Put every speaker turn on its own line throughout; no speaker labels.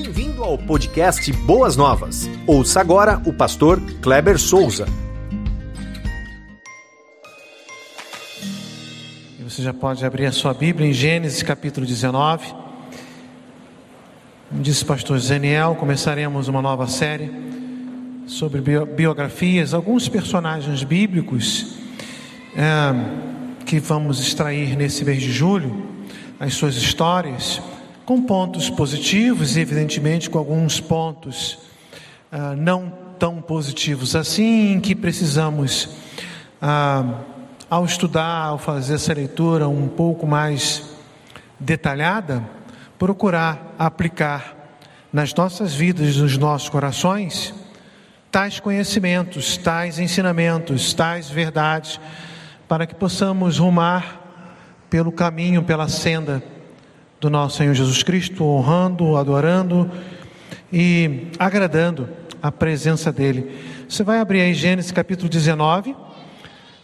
Bem-vindo ao podcast Boas Novas. Ouça agora o pastor Kleber Souza.
Você já pode abrir a sua Bíblia em Gênesis capítulo 19. Como disse o pastor Zeniel, começaremos uma nova série sobre biografias, alguns personagens bíblicos é, que vamos extrair nesse mês de julho, as suas histórias com pontos positivos e, evidentemente, com alguns pontos ah, não tão positivos assim, que precisamos, ah, ao estudar, ao fazer essa leitura um pouco mais detalhada, procurar aplicar nas nossas vidas, nos nossos corações, tais conhecimentos, tais ensinamentos, tais verdades, para que possamos rumar pelo caminho, pela senda do nosso Senhor Jesus Cristo, honrando, adorando e agradando a presença dEle. Você vai abrir aí Gênesis capítulo 19,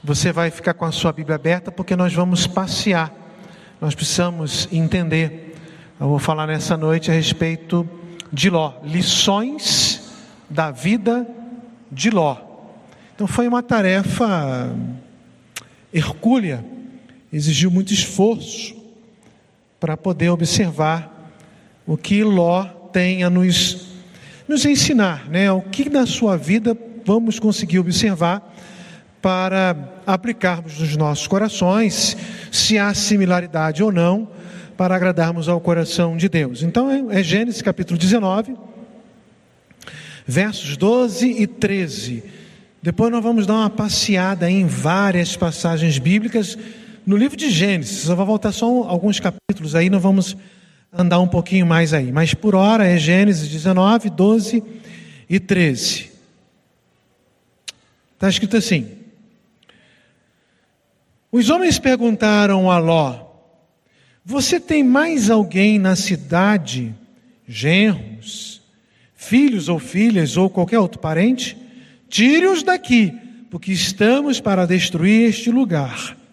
você vai ficar com a sua Bíblia aberta, porque nós vamos passear, nós precisamos entender. Eu vou falar nessa noite a respeito de Ló, lições da vida de Ló. Então foi uma tarefa hercúlea, exigiu muito esforço, para poder observar o que Ló tem a nos, nos ensinar, né? O que na sua vida vamos conseguir observar para aplicarmos nos nossos corações, se há similaridade ou não, para agradarmos ao coração de Deus. Então é, é Gênesis capítulo 19, versos 12 e 13. Depois nós vamos dar uma passeada em várias passagens bíblicas no livro de Gênesis, eu vou voltar só alguns capítulos aí, nós vamos andar um pouquinho mais aí. Mas por hora é Gênesis 19, 12 e 13. Está escrito assim: Os homens perguntaram a Ló: Você tem mais alguém na cidade, genros, filhos ou filhas ou qualquer outro parente? Tire-os daqui, porque estamos para destruir este lugar.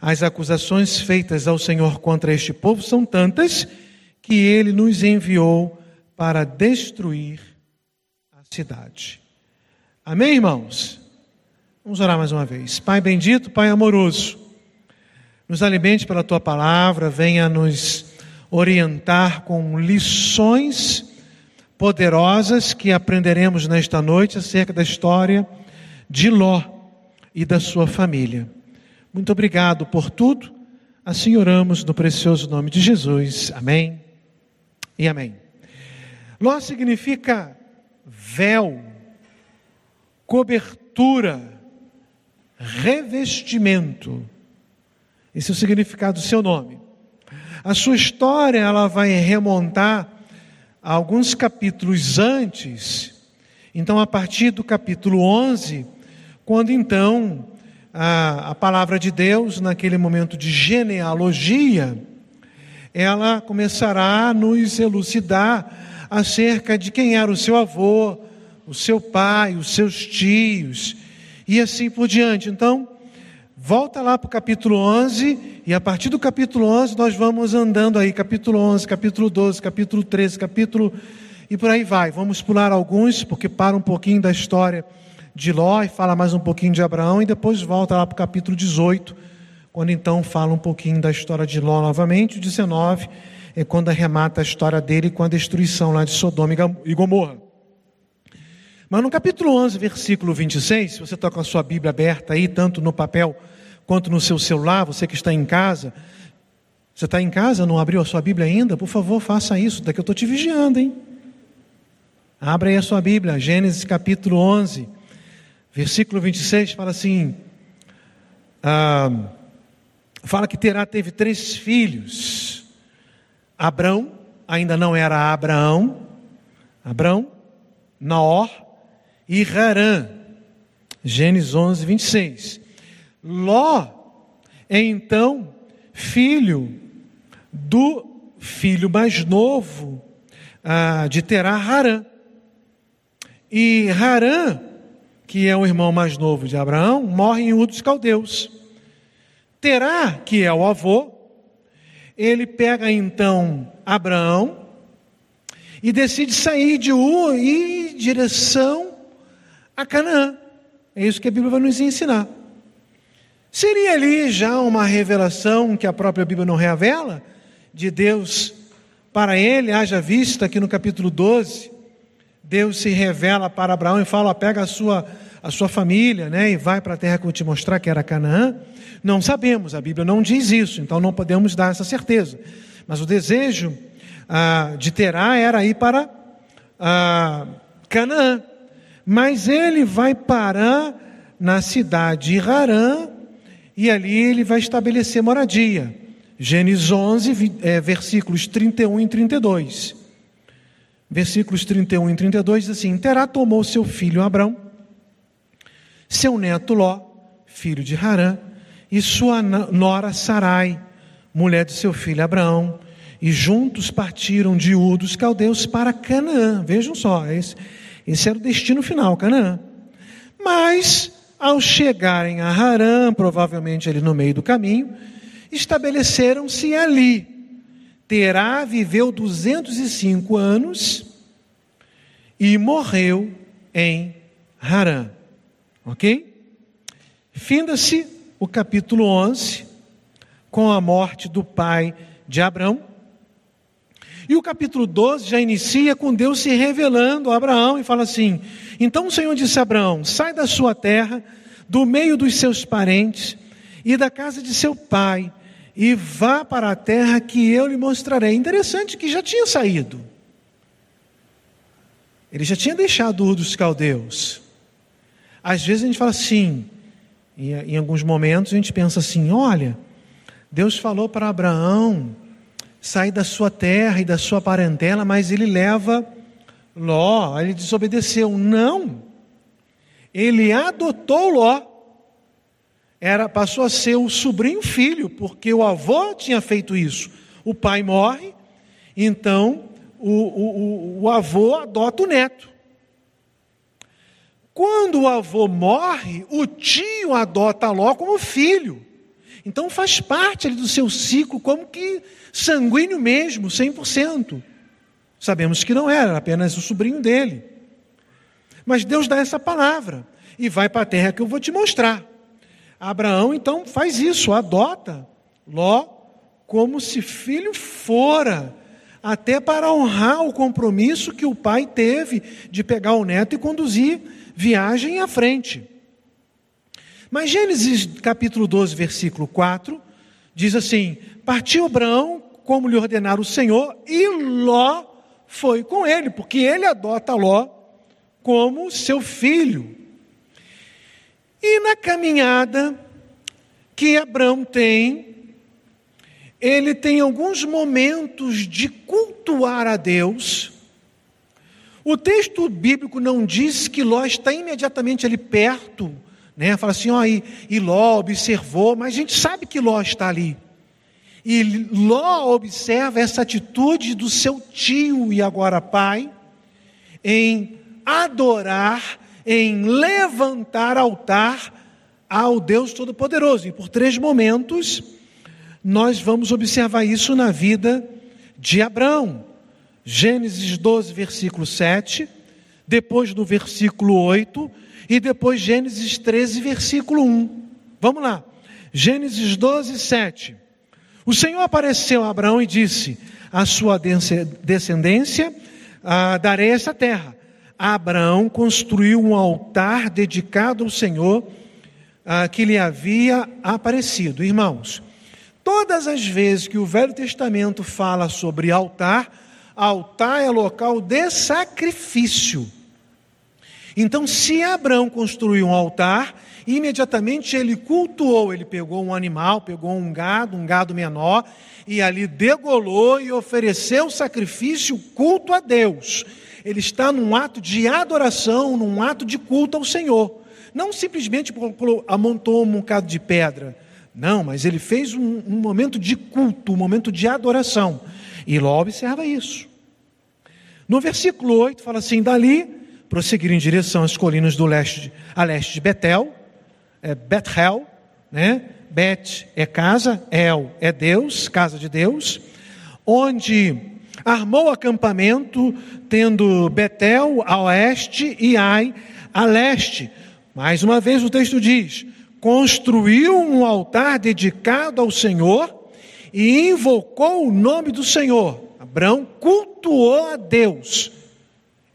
As acusações feitas ao Senhor contra este povo são tantas que ele nos enviou para destruir a cidade. Amém, irmãos? Vamos orar mais uma vez. Pai bendito, Pai amoroso, nos alimente pela tua palavra, venha nos orientar com lições poderosas que aprenderemos nesta noite acerca da história de Ló e da sua família. Muito obrigado por tudo. Assim oramos no precioso nome de Jesus. Amém e amém. Ló significa véu, cobertura, revestimento. Esse é o significado do seu nome. A sua história ela vai remontar a alguns capítulos antes. Então, a partir do capítulo 11, quando então a, a palavra de Deus, naquele momento de genealogia, ela começará a nos elucidar acerca de quem era o seu avô, o seu pai, os seus tios, e assim por diante. Então, volta lá para o capítulo 11, e a partir do capítulo 11 nós vamos andando aí, capítulo 11, capítulo 12, capítulo 13, capítulo. e por aí vai. Vamos pular alguns, porque para um pouquinho da história de Ló e fala mais um pouquinho de Abraão e depois volta lá para o capítulo 18, quando então fala um pouquinho da história de Ló novamente. O 19 é quando arremata a história dele com a destruição lá de Sodoma e Gomorra. Mas no capítulo 11, versículo 26, se você está com a sua Bíblia aberta aí, tanto no papel quanto no seu celular, você que está em casa, você está em casa, não abriu a sua Bíblia ainda? Por favor, faça isso, daqui eu estou te vigiando, hein? Abra aí a sua Bíblia, Gênesis capítulo 11. Versículo 26 fala assim: ah, fala que Terá teve três filhos. Abrão, ainda não era Abraão, Abrão, Naor e Harã. Gênesis 11, 26. Ló é então filho do filho mais novo ah, de Terá, Harã. E Harã que é o irmão mais novo de Abraão, morre em Ur dos Caldeus. Terá, que é o avô, ele pega então Abraão e decide sair de Ur e ir em direção a Canaã. É isso que a Bíblia vai nos ensinar. Seria ali já uma revelação que a própria Bíblia não revela de Deus para ele, haja vista que no capítulo 12, Deus se revela para Abraão e fala: pega a sua, a sua família né, e vai para a terra que eu te mostrar, que era Canaã. Não sabemos, a Bíblia não diz isso, então não podemos dar essa certeza. Mas o desejo ah, de Terá era ir para ah, Canaã. Mas ele vai parar na cidade de Harã e ali ele vai estabelecer moradia. Gênesis 11, é, versículos 31 e 32. Versículos 31 e 32 diz assim: Terá tomou seu filho Abrão, seu neto Ló, filho de Harã, e sua nora Sarai, mulher de seu filho Abraão, e juntos partiram de Ur dos caldeus para Canaã. Vejam só, esse, esse era o destino final, Canaã. Mas, ao chegarem a Harã, provavelmente ali no meio do caminho, estabeleceram-se ali. Terá viveu 205 anos e morreu em Harã. Ok? Finda-se o capítulo 11 com a morte do pai de Abraão. E o capítulo 12 já inicia com Deus se revelando a Abraão e fala assim: Então o Senhor disse a Abraão: Sai da sua terra, do meio dos seus parentes e da casa de seu pai, e vá para a terra que eu lhe mostrarei. Interessante que já tinha saído. Ele já tinha deixado o dos caldeus. Às vezes a gente fala assim, em alguns momentos a gente pensa assim: olha, Deus falou para Abraão sair da sua terra e da sua parentela, mas ele leva Ló, ele desobedeceu. Não, ele adotou Ló. Era, passou a ser o sobrinho filho, porque o avô tinha feito isso. O pai morre, então o, o, o avô adota o neto. Quando o avô morre, o tio adota Ló como filho. Então faz parte ali do seu ciclo, como que sanguíneo mesmo, 100%. Sabemos que não era, apenas o sobrinho dele. Mas Deus dá essa palavra e vai para a terra que eu vou te mostrar. Abraão então faz isso, adota Ló como se filho fora, até para honrar o compromisso que o pai teve de pegar o neto e conduzir viagem à frente. Mas Gênesis capítulo 12, versículo 4, diz assim: Partiu Abraão como lhe ordenara o Senhor, e Ló foi com ele, porque ele adota Ló como seu filho. E na caminhada que Abraão tem, ele tem alguns momentos de cultuar a Deus, o texto bíblico não diz que Ló está imediatamente ali perto, né? Fala assim, ó, e, e Ló observou, mas a gente sabe que Ló está ali. E Ló observa essa atitude do seu tio e agora pai em adorar, em levantar altar ao Deus Todo-Poderoso. E por três momentos nós vamos observar isso na vida de Abraão. Gênesis 12, versículo 7, depois no versículo 8 e depois Gênesis 13, versículo 1. Vamos lá. Gênesis 12, 7. O Senhor apareceu a Abraão e disse: A sua descendência ah, darei essa terra. Abraão construiu um altar dedicado ao Senhor ah, que lhe havia aparecido. Irmãos, todas as vezes que o Velho Testamento fala sobre altar, altar é local de sacrifício. Então, se Abraão construiu um altar, imediatamente ele cultuou, ele pegou um animal, pegou um gado, um gado menor, e ali degolou e ofereceu sacrifício, culto a Deus. Ele está num ato de adoração, num ato de culto ao Senhor. Não simplesmente amontou um bocado de pedra. Não, mas ele fez um, um momento de culto, um momento de adoração. E Ló observa isso. No versículo 8 fala assim: dali prosseguiram em direção às colinas do leste, a leste de Betel, é Bethel, né? Bet é casa, El é Deus, casa de Deus, onde armou acampamento, tendo Betel a oeste e Ai a leste. Mais uma vez o texto diz: construiu um altar dedicado ao Senhor e invocou o nome do Senhor. Abraão cultuou a Deus.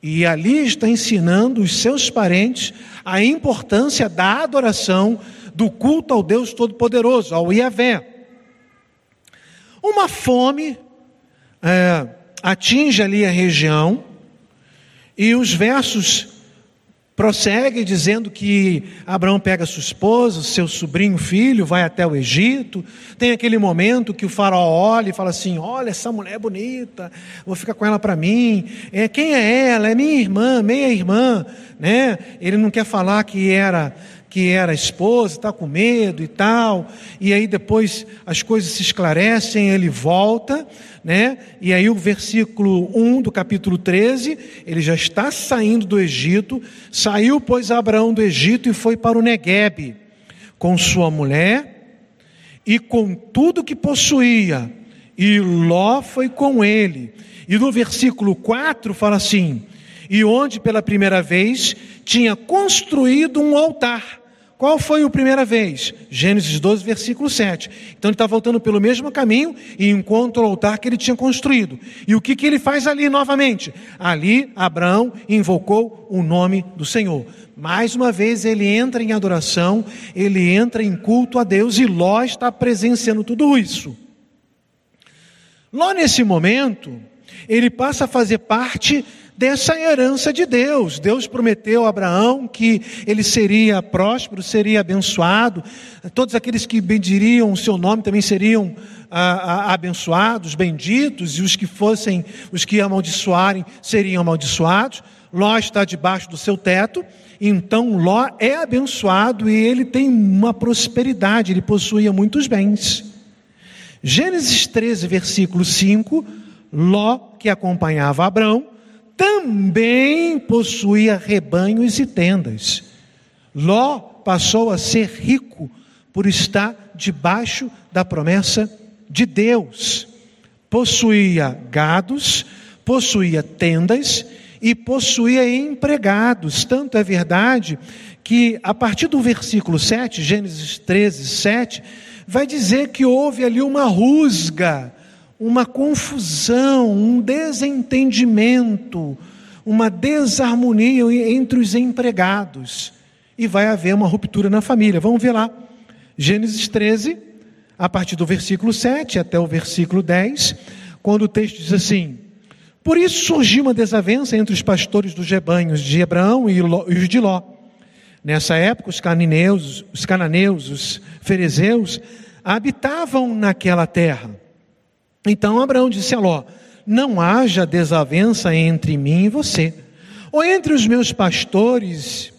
E ali está ensinando os seus parentes a importância da adoração, do culto ao Deus Todo-Poderoso, ao Iavé. Uma fome é, atinge ali a região, e os versos prosseguem dizendo que Abraão pega sua esposa, seu sobrinho filho, vai até o Egito. Tem aquele momento que o faraó olha e fala assim: Olha, essa mulher é bonita, vou ficar com ela para mim. É, quem é ela? É minha irmã, meia irmã. Né? Ele não quer falar que era que era esposa, está com medo e tal, e aí depois as coisas se esclarecem, ele volta, né? E aí o versículo 1 do capítulo 13, ele já está saindo do Egito, saiu, pois, Abraão do Egito e foi para o Neguebe, com sua mulher e com tudo que possuía, e Ló foi com ele. E no versículo 4 fala assim: e onde pela primeira vez tinha construído um altar qual foi a primeira vez? Gênesis 12, versículo 7. Então ele está voltando pelo mesmo caminho e encontra o altar que ele tinha construído. E o que, que ele faz ali novamente? Ali Abraão invocou o nome do Senhor. Mais uma vez ele entra em adoração, ele entra em culto a Deus e Ló está presenciando tudo isso. Ló, nesse momento, ele passa a fazer parte dessa herança de Deus. Deus prometeu a Abraão que ele seria próspero, seria abençoado, todos aqueles que bendiriam o seu nome também seriam ah, ah, abençoados, benditos, e os que fossem, os que amaldiçoarem seriam amaldiçoados. Ló está debaixo do seu teto, então Ló é abençoado e ele tem uma prosperidade, ele possuía muitos bens. Gênesis 13, versículo 5, Ló, que acompanhava Abraão, também possuía rebanhos e tendas. Ló passou a ser rico por estar debaixo da promessa de Deus. Possuía gados, possuía tendas e possuía empregados. Tanto é verdade que, a partir do versículo 7, Gênesis 13, 7, vai dizer que houve ali uma rusga uma confusão, um desentendimento, uma desarmonia entre os empregados. E vai haver uma ruptura na família. Vamos ver lá. Gênesis 13, a partir do versículo 7 até o versículo 10, quando o texto diz assim: Por isso surgiu uma desavença entre os pastores dos rebanhos de Abraão e os de Ló. Nessa época, os cananeus, os cananeus, os ferezeus habitavam naquela terra. Então Abraão disse a Ló: Não haja desavença entre mim e você, ou entre os meus pastores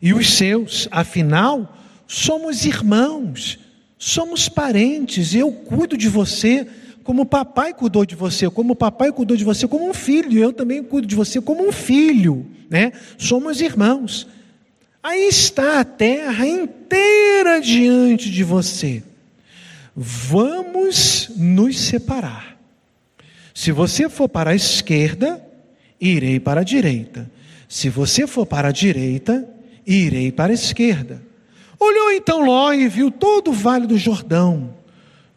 e os seus, afinal, somos irmãos, somos parentes, eu cuido de você como o papai cuidou de você, como o papai cuidou de você como um filho, eu também cuido de você como um filho, né? Somos irmãos. Aí está a terra inteira diante de você. Vamos nos separar. Se você for para a esquerda, irei para a direita. Se você for para a direita, irei para a esquerda. Olhou então Ló e viu todo o vale do Jordão.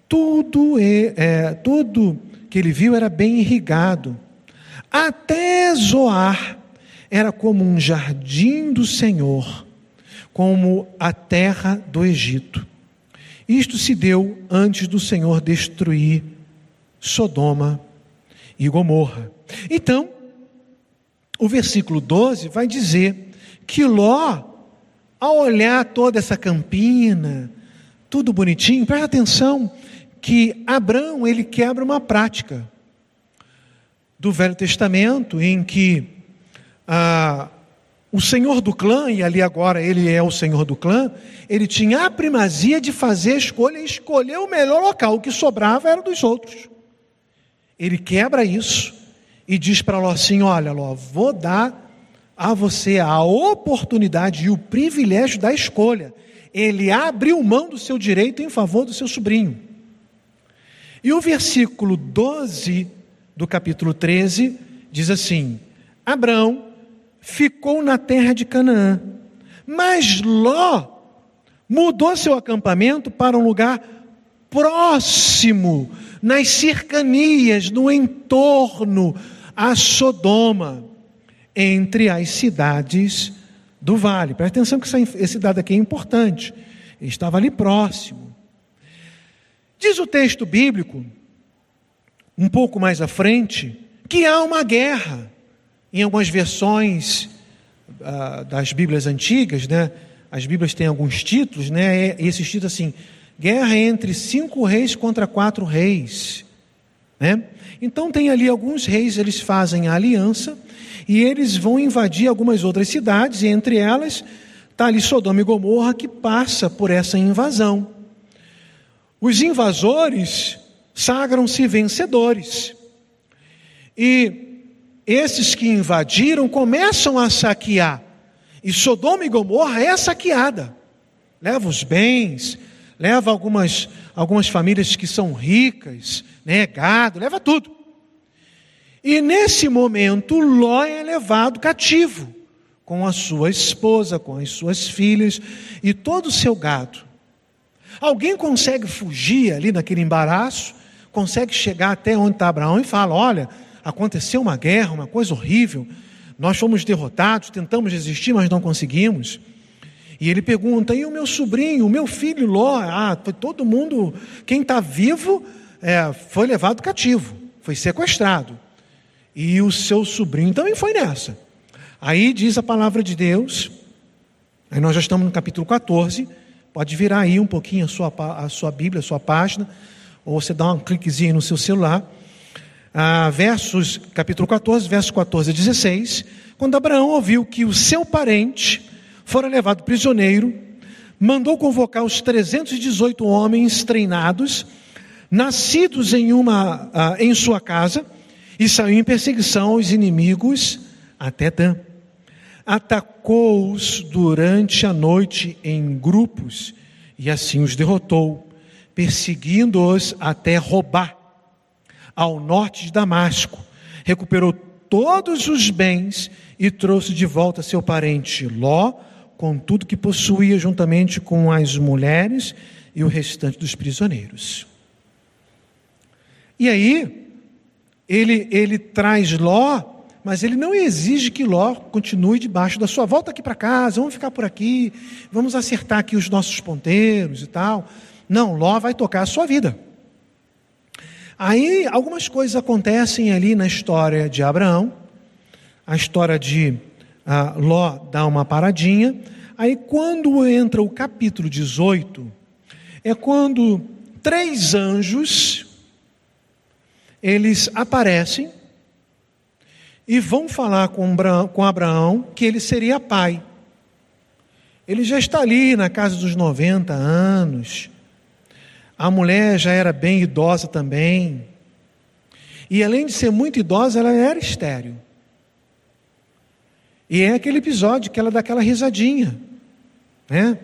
Tudo, é, é, tudo que ele viu era bem irrigado. Até Zoar era como um jardim do Senhor, como a terra do Egito. Isto se deu antes do Senhor destruir Sodoma e Gomorra. Então, o versículo 12 vai dizer que Ló, ao olhar toda essa campina, tudo bonitinho, presta atenção que Abraão ele quebra uma prática do Velho Testamento em que ah, o senhor do clã, e ali agora ele é o senhor do clã, ele tinha a primazia de fazer a escolha e escolher o melhor local, o que sobrava era dos outros. Ele quebra isso e diz para Ló assim: Olha, Ló, vou dar a você a oportunidade e o privilégio da escolha. Ele abriu mão do seu direito em favor do seu sobrinho. E o versículo 12 do capítulo 13, diz assim: Abraão ficou na terra de Canaã, mas Ló mudou seu acampamento para um lugar próximo, nas cercanias, no entorno a Sodoma, entre as cidades do vale. Presta atenção que esse dado aqui é importante. Ele estava ali próximo. Diz o texto bíblico, um pouco mais à frente, que há uma guerra. Em algumas versões uh, das Bíblias antigas, né? As Bíblias têm alguns títulos, né? E esses títulos assim: guerra entre cinco reis contra quatro reis, né? Então tem ali alguns reis, eles fazem a aliança e eles vão invadir algumas outras cidades, e entre elas está ali Sodoma e Gomorra que passa por essa invasão. Os invasores sagram-se vencedores. E esses que invadiram começam a saquear. E Sodoma e Gomorra é saqueada. Leva os bens, leva algumas, algumas famílias que são ricas, né, gado, leva tudo. E nesse momento, Ló é levado cativo, com a sua esposa, com as suas filhas e todo o seu gado. Alguém consegue fugir ali naquele embaraço, consegue chegar até onde está Abraão e fala: Olha, aconteceu uma guerra, uma coisa horrível, nós fomos derrotados, tentamos resistir, mas não conseguimos. E ele pergunta: e o meu sobrinho, o meu filho Ló? Ah, todo mundo, quem está vivo, é, foi levado cativo, foi sequestrado. E o seu sobrinho também foi nessa. Aí diz a palavra de Deus, aí nós já estamos no capítulo 14, pode virar aí um pouquinho a sua, a sua Bíblia, a sua página, ou você dá um cliquezinho no seu celular. Ah, versos, capítulo 14, versos 14 a 16, quando Abraão ouviu que o seu parente fora levado prisioneiro, mandou convocar os 318 homens treinados, nascidos em, uma, uh, em sua casa, e saiu em perseguição aos inimigos até Dan. Atacou-os durante a noite em grupos e assim os derrotou, perseguindo-os até roubar. Ao norte de Damasco, recuperou todos os bens e trouxe de volta seu parente Ló, com tudo que possuía, juntamente com as mulheres e o restante dos prisioneiros. E aí, ele, ele traz Ló, mas ele não exige que Ló continue debaixo da sua. Volta aqui para casa, vamos ficar por aqui, vamos acertar aqui os nossos ponteiros e tal. Não, Ló vai tocar a sua vida. Aí algumas coisas acontecem ali na história de Abraão, a história de ah, Ló dá uma paradinha. Aí, quando entra o capítulo 18, é quando três anjos eles aparecem e vão falar com Abraão que ele seria pai. Ele já está ali na casa dos 90 anos. A mulher já era bem idosa também. E além de ser muito idosa, ela era estéril. E é aquele episódio que ela dá aquela risadinha, né?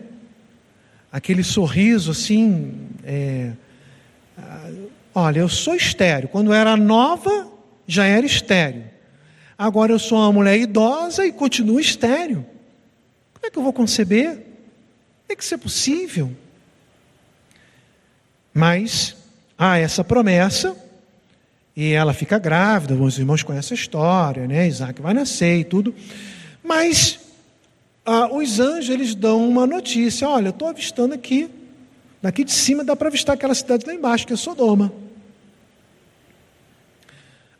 Aquele sorriso assim. É... Olha, eu sou estéreo. Quando era nova, já era estéreo. Agora eu sou uma mulher idosa e continuo estéreo. Como é que eu vou conceber? É que isso é possível. Mas há essa promessa e ela fica grávida. Os irmãos conhecem a história, né? Isaac vai nascer e tudo. Mas ah, os anjos eles dão uma notícia: olha, eu estou avistando aqui, daqui de cima dá para avistar aquela cidade lá embaixo, que é Sodoma.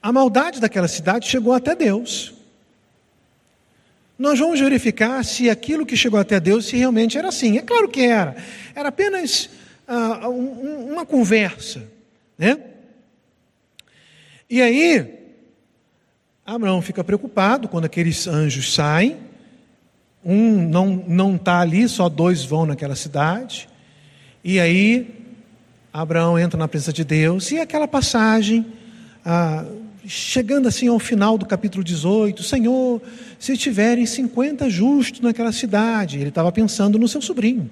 A maldade daquela cidade chegou até Deus. Nós vamos verificar se aquilo que chegou até Deus se realmente era assim. É claro que era. Era apenas ah, um, uma conversa, né? E aí Abraão fica preocupado quando aqueles anjos saem. Um não não está ali, só dois vão naquela cidade. E aí Abraão entra na presença de Deus e aquela passagem, ah, chegando assim ao final do capítulo 18, Senhor, se tiverem 50 justos naquela cidade, ele estava pensando no seu sobrinho.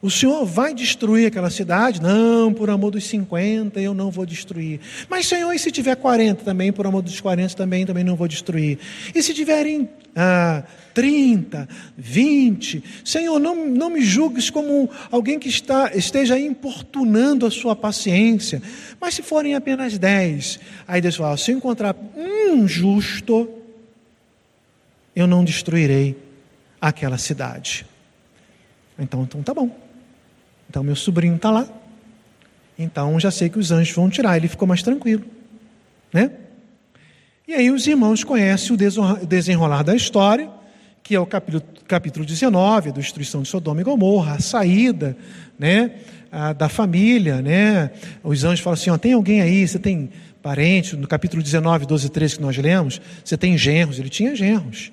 O Senhor vai destruir aquela cidade? Não, por amor dos 50 eu não vou destruir. Mas, Senhor, e se tiver 40 também, por amor dos 40 também, também não vou destruir. E se tiverem ah, 30, 20, Senhor, não, não me julgues como alguém que está, esteja importunando a sua paciência. Mas se forem apenas 10, aí Deus fala: se eu encontrar um justo, eu não destruirei aquela cidade. Então, então tá bom. Então meu sobrinho está lá. Então já sei que os anjos vão tirar. Ele ficou mais tranquilo, né? E aí os irmãos conhecem o desenrolar da história, que é o capítulo, capítulo 19, a destruição de Sodoma e Gomorra, a saída, né? A, da família, né? Os anjos falam assim: ó, tem alguém aí? Você tem parente? No capítulo 19, 12 e 13 que nós lemos, você tem genros? Ele tinha genros.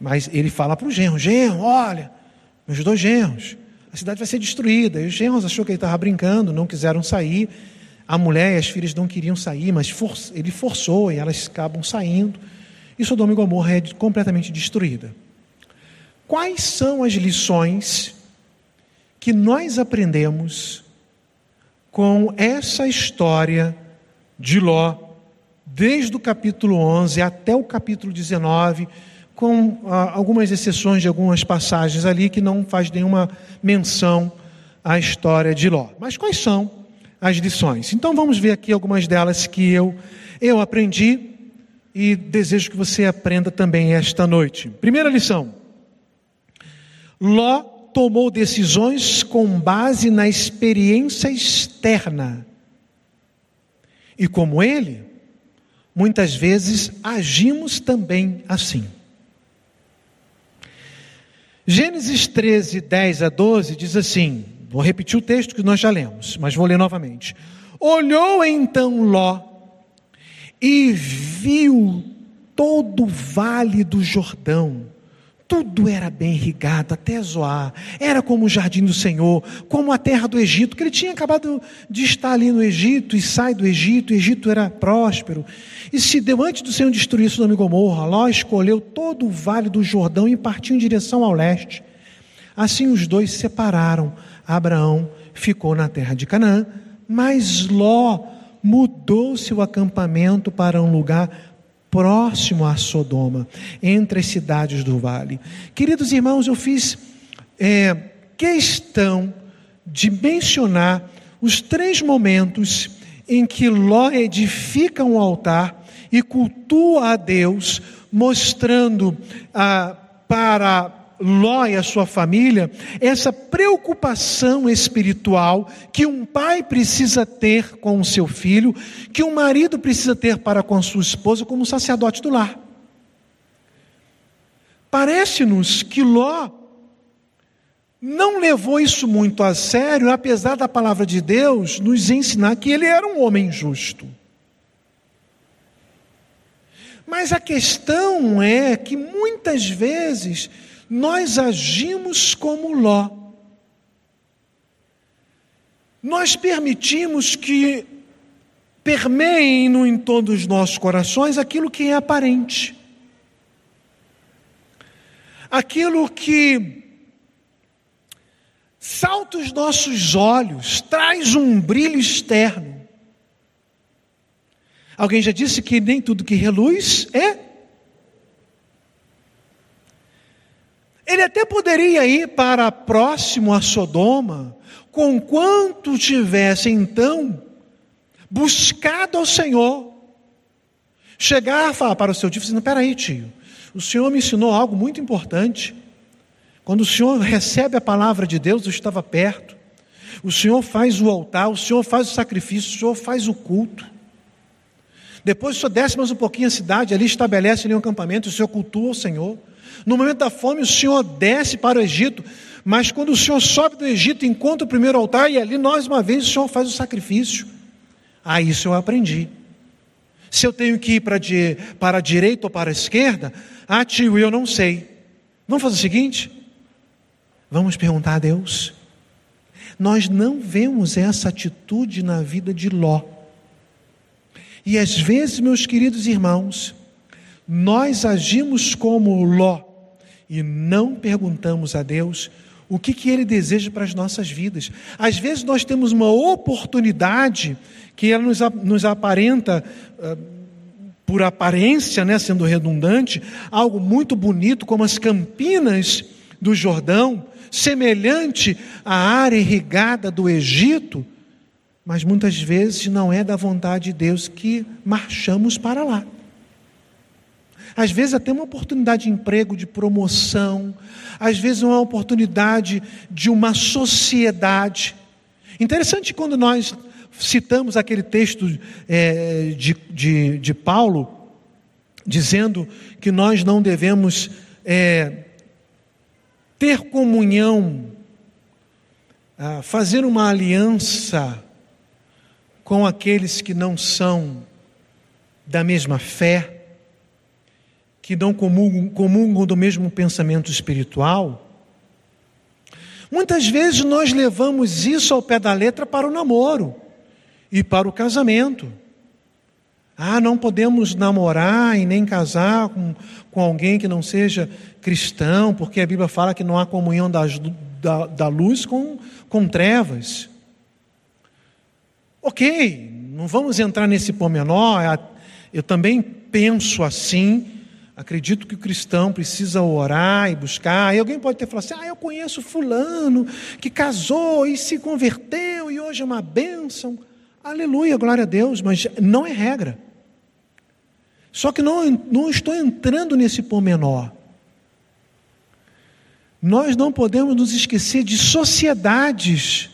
Mas ele fala para o genro: genro, olha, meus dois genros a cidade vai ser destruída. E os genros achou que ele estava brincando, não quiseram sair. A mulher e as filhas não queriam sair, mas for, ele forçou e elas acabam saindo. E Sodoma e Gomorra é completamente destruída. Quais são as lições que nós aprendemos com essa história de Ló, desde o capítulo 11 até o capítulo 19? Com ah, algumas exceções de algumas passagens ali que não faz nenhuma menção à história de Ló. Mas quais são as lições? Então vamos ver aqui algumas delas que eu, eu aprendi e desejo que você aprenda também esta noite. Primeira lição: Ló tomou decisões com base na experiência externa. E como ele, muitas vezes agimos também assim. Gênesis 13, 10 a 12 diz assim: vou repetir o texto que nós já lemos, mas vou ler novamente. Olhou então Ló e viu todo o vale do Jordão tudo era bem irrigado, até Zoar. Era como o jardim do Senhor, como a terra do Egito, que ele tinha acabado de estar ali no Egito e sai do Egito. O Egito era próspero. E se deu antes do Senhor destruir Sodoma e Gomorra, Ló escolheu todo o vale do Jordão e partiu em direção ao leste. Assim os dois se separaram. Abraão ficou na terra de Canaã, mas Ló mudou seu acampamento para um lugar próximo a Sodoma, entre as cidades do vale. Queridos irmãos, eu fiz é, questão de mencionar os três momentos em que Ló edifica um altar e cultua a Deus, mostrando ah, para Ló e a sua família essa preocupação espiritual que um pai precisa ter com o seu filho, que um marido precisa ter para com a sua esposa, como sacerdote do lar. Parece-nos que Ló não levou isso muito a sério, apesar da palavra de Deus nos ensinar que ele era um homem justo. Mas a questão é que muitas vezes nós agimos como Ló. Nós permitimos que permeiem no entorno dos nossos corações aquilo que é aparente. Aquilo que salta os nossos olhos, traz um brilho externo. Alguém já disse que nem tudo que reluz é Ele até poderia ir para próximo a Sodoma, conquanto tivesse então buscado ao Senhor. Chegar falar para o seu tio, dizendo: peraí, tio, o Senhor me ensinou algo muito importante. Quando o Senhor recebe a palavra de Deus, eu estava perto. O Senhor faz o altar, o Senhor faz o sacrifício, o Senhor faz o culto. Depois o Senhor desce mais um pouquinho a cidade, ali estabelece ali um acampamento, o Senhor cultua o Senhor. No momento da fome, o Senhor desce para o Egito, mas quando o Senhor sobe do Egito, encontra o primeiro altar e ali, mais uma vez, o Senhor faz o sacrifício. Ah, isso eu aprendi. Se eu tenho que ir para, para a direita ou para a esquerda, ah, tio, eu não sei. Vamos fazer o seguinte? Vamos perguntar a Deus. Nós não vemos essa atitude na vida de Ló. E às vezes, meus queridos irmãos, nós agimos como Ló e não perguntamos a Deus o que, que Ele deseja para as nossas vidas. Às vezes nós temos uma oportunidade que ela nos, nos aparenta, uh, por aparência, né, sendo redundante, algo muito bonito, como as campinas do Jordão, semelhante à área irrigada do Egito, mas muitas vezes não é da vontade de Deus que marchamos para lá. Às vezes até uma oportunidade de emprego, de promoção, às vezes uma oportunidade de uma sociedade. Interessante quando nós citamos aquele texto é, de, de, de, Paulo, dizendo que nós não devemos é, ter comunhão, ah, fazer uma aliança com aqueles que não são da mesma fé que não comungam, comungam do mesmo pensamento espiritual, muitas vezes nós levamos isso ao pé da letra para o namoro e para o casamento. Ah, não podemos namorar e nem casar com, com alguém que não seja cristão, porque a Bíblia fala que não há comunhão das, da, da luz com, com trevas. Ok, não vamos entrar nesse pormenor, é eu também penso assim, Acredito que o cristão precisa orar e buscar. Aí alguém pode ter falado assim: ah, eu conheço Fulano que casou e se converteu e hoje é uma bênção. Aleluia, glória a Deus, mas não é regra. Só que não, não estou entrando nesse pormenor. Nós não podemos nos esquecer de sociedades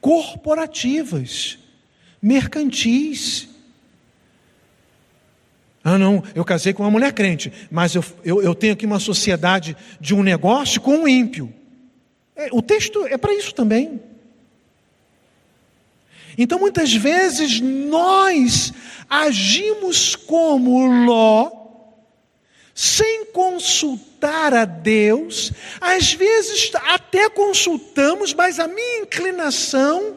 corporativas, mercantis, ah, não, eu casei com uma mulher crente, mas eu, eu, eu tenho aqui uma sociedade de um negócio com um ímpio. É, o texto é para isso também. Então, muitas vezes, nós agimos como Ló, sem consultar a Deus, às vezes até consultamos, mas a minha inclinação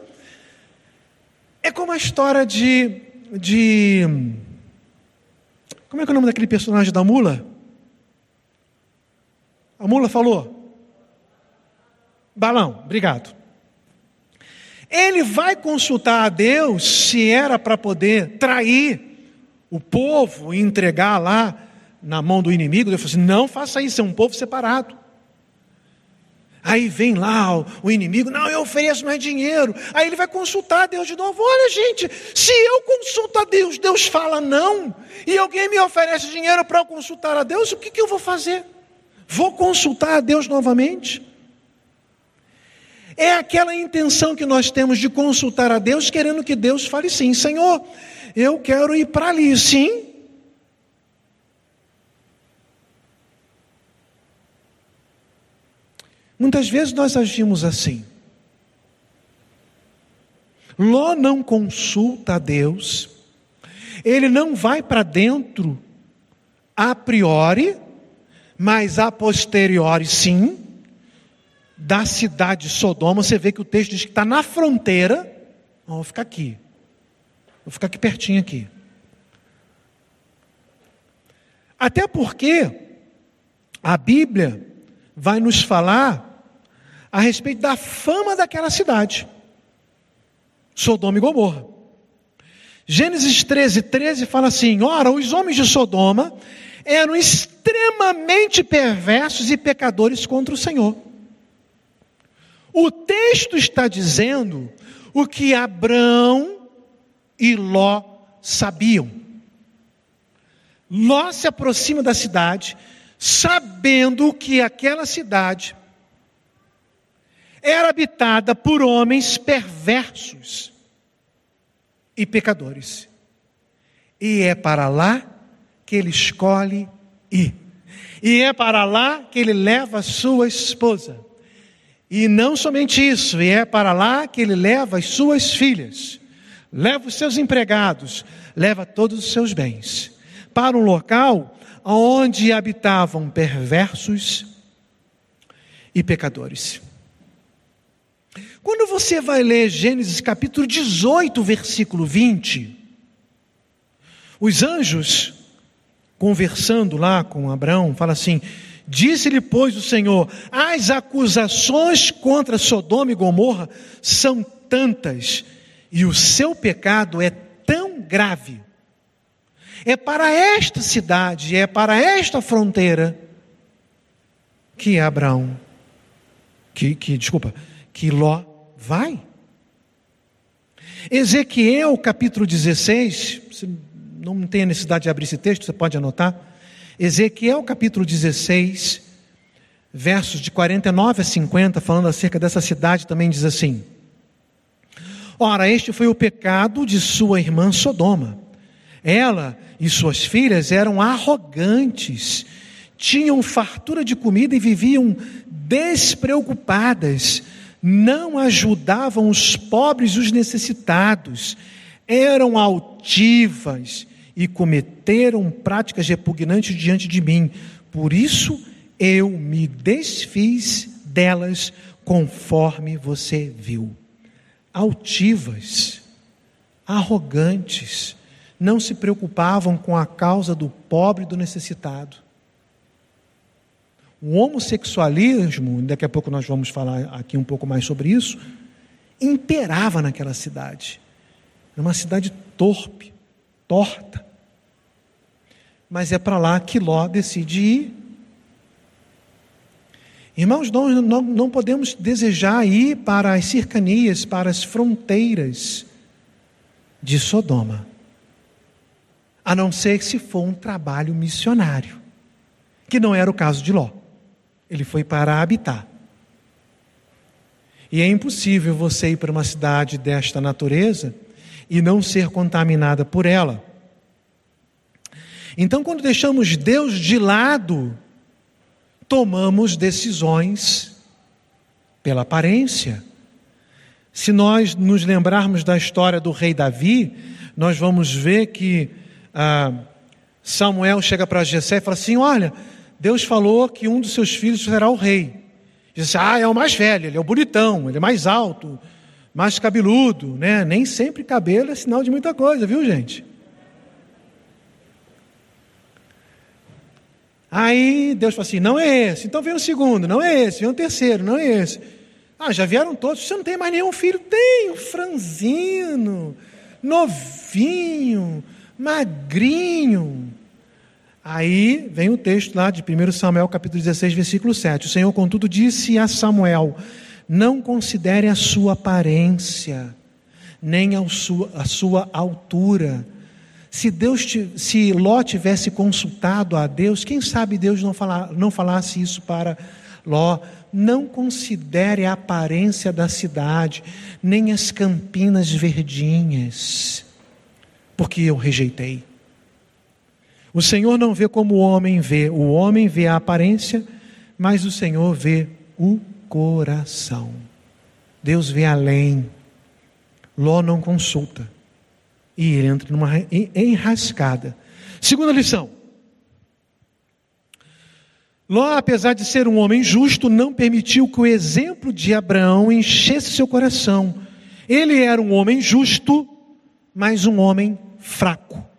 é como a história de. de como é que é o nome daquele personagem da mula? A mula falou? Balão, obrigado. Ele vai consultar a Deus se era para poder trair o povo e entregar lá na mão do inimigo. Ele falou assim: não faça isso, é um povo separado. Aí vem lá o, o, inimigo, não, eu ofereço mais dinheiro. Aí ele vai consultar Deus de novo. Olha, gente, se eu consulto a Deus, Deus fala não, e alguém me oferece dinheiro para eu consultar a Deus, o que, que eu vou fazer? Vou consultar a Deus novamente? É aquela intenção que nós temos de consultar a Deus, querendo que Deus fale sim, Senhor, eu quero ir para ali, sim, Muitas vezes nós agimos assim. Ló não consulta a Deus, ele não vai para dentro a priori, mas a posteriori sim, da cidade de Sodoma. Você vê que o texto diz que está na fronteira. Vou ficar aqui, vou ficar aqui pertinho aqui. Até porque a Bíblia vai nos falar a respeito da fama daquela cidade, Sodoma e Gomorra. Gênesis 13, 13 fala assim: Ora, os homens de Sodoma eram extremamente perversos e pecadores contra o Senhor. O texto está dizendo o que Abrão e Ló sabiam. Ló se aproxima da cidade, sabendo que aquela cidade era habitada por homens perversos e pecadores. E é para lá que ele escolhe ir. E é para lá que ele leva sua esposa. E não somente isso, e é para lá que ele leva as suas filhas, leva os seus empregados, leva todos os seus bens, para um local onde habitavam perversos e pecadores. Quando você vai ler Gênesis capítulo 18, versículo 20, os anjos conversando lá com Abraão, fala assim: Disse-lhe, pois, o Senhor: As acusações contra Sodoma e Gomorra são tantas, e o seu pecado é tão grave. É para esta cidade, é para esta fronteira que Abraão, que, que desculpa, que Ló vai. Ezequiel capítulo 16, você não tem a necessidade de abrir esse texto, você pode anotar. Ezequiel capítulo 16, versos de 49 a 50, falando acerca dessa cidade, também diz assim: Ora, este foi o pecado de sua irmã Sodoma. Ela e suas filhas eram arrogantes, tinham fartura de comida e viviam despreocupadas, não ajudavam os pobres e os necessitados, eram altivas e cometeram práticas repugnantes diante de mim. Por isso eu me desfiz delas, conforme você viu. Altivas, arrogantes, não se preocupavam com a causa do pobre e do necessitado. O homossexualismo, daqui a pouco nós vamos falar aqui um pouco mais sobre isso, imperava naquela cidade. Era uma cidade torpe, torta mas é para lá que Ló decide ir. Irmãos, nós não, podemos desejar ir para as cercanias, para as fronteiras de Sodoma, a não ser se for um trabalho missionário, que não era o caso de Ló. Ele foi para habitar. E é impossível você ir para uma cidade desta natureza e não ser contaminada por ela. Então, quando deixamos Deus de lado, tomamos decisões pela aparência. Se nós nos lembrarmos da história do rei Davi, nós vamos ver que ah, Samuel chega para Jessé e fala assim: Olha, Deus falou que um dos seus filhos será o rei. Diz assim, ah, é o mais velho, ele é o bonitão, ele é mais alto, mais cabeludo, né? Nem sempre cabelo é sinal de muita coisa, viu, gente? Aí Deus fala assim: não é esse, então vem o segundo, não é esse, vem o terceiro, não é esse. Ah, já vieram todos, você não tem mais nenhum filho? Tenho, franzino, novinho, magrinho. Aí vem o texto lá de 1 Samuel capítulo 16, versículo 7. O Senhor, contudo, disse a Samuel: Não considere a sua aparência, nem a sua, a sua altura, se Deus, se Ló tivesse consultado a Deus, quem sabe Deus não, falar, não falasse isso para Ló? Não considere a aparência da cidade, nem as campinas verdinhas, porque eu rejeitei. O Senhor não vê como o homem vê, o homem vê a aparência, mas o Senhor vê o coração. Deus vê além. Ló não consulta e ele entra numa enrascada. Segunda lição. Ló, apesar de ser um homem justo, não permitiu que o exemplo de Abraão enchesse seu coração. Ele era um homem justo, mas um homem fraco.